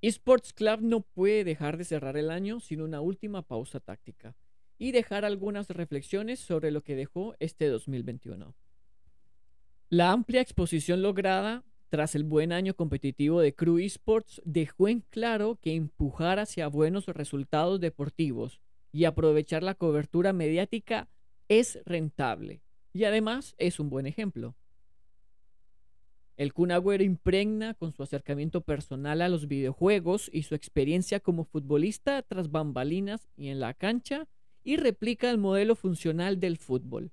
Esports Club no puede dejar de cerrar el año sin una última pausa táctica y dejar algunas reflexiones sobre lo que dejó este 2021. La amplia exposición lograda tras el buen año competitivo de Crew Esports dejó en claro que empujar hacia buenos resultados deportivos y aprovechar la cobertura mediática es rentable y además es un buen ejemplo. El Kun Agüero impregna con su acercamiento personal a los videojuegos y su experiencia como futbolista tras bambalinas y en la cancha y replica el modelo funcional del fútbol.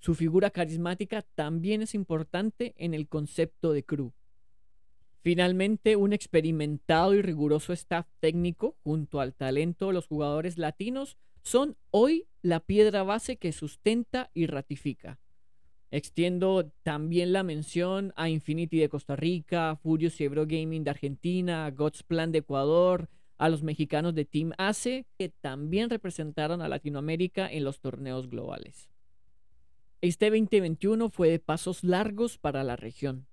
Su figura carismática también es importante en el concepto de crew. Finalmente, un experimentado y riguroso staff técnico junto al talento de los jugadores latinos son hoy la piedra base que sustenta y ratifica Extiendo también la mención a Infinity de Costa Rica, Furious y Ebro Gaming de Argentina, God's Plan de Ecuador, a los mexicanos de Team ACE, que también representaron a Latinoamérica en los torneos globales. Este 2021 fue de pasos largos para la región.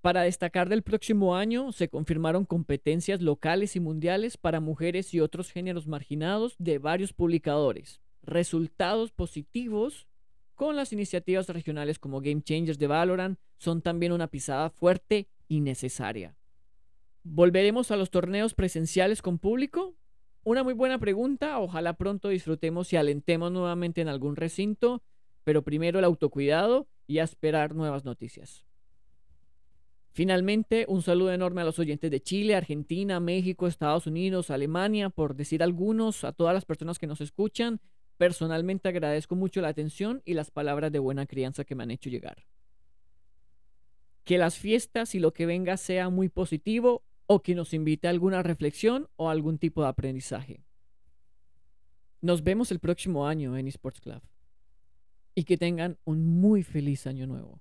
Para destacar del próximo año, se confirmaron competencias locales y mundiales para mujeres y otros géneros marginados de varios publicadores, resultados positivos con las iniciativas regionales como Game Changers de Valorant son también una pisada fuerte y necesaria. ¿Volveremos a los torneos presenciales con público? Una muy buena pregunta, ojalá pronto disfrutemos y alentemos nuevamente en algún recinto, pero primero el autocuidado y a esperar nuevas noticias. Finalmente, un saludo enorme a los oyentes de Chile, Argentina, México, Estados Unidos, Alemania, por decir algunos, a todas las personas que nos escuchan Personalmente agradezco mucho la atención y las palabras de buena crianza que me han hecho llegar. Que las fiestas y lo que venga sea muy positivo o que nos invite a alguna reflexión o algún tipo de aprendizaje. Nos vemos el próximo año en Esports Club y que tengan un muy feliz año nuevo.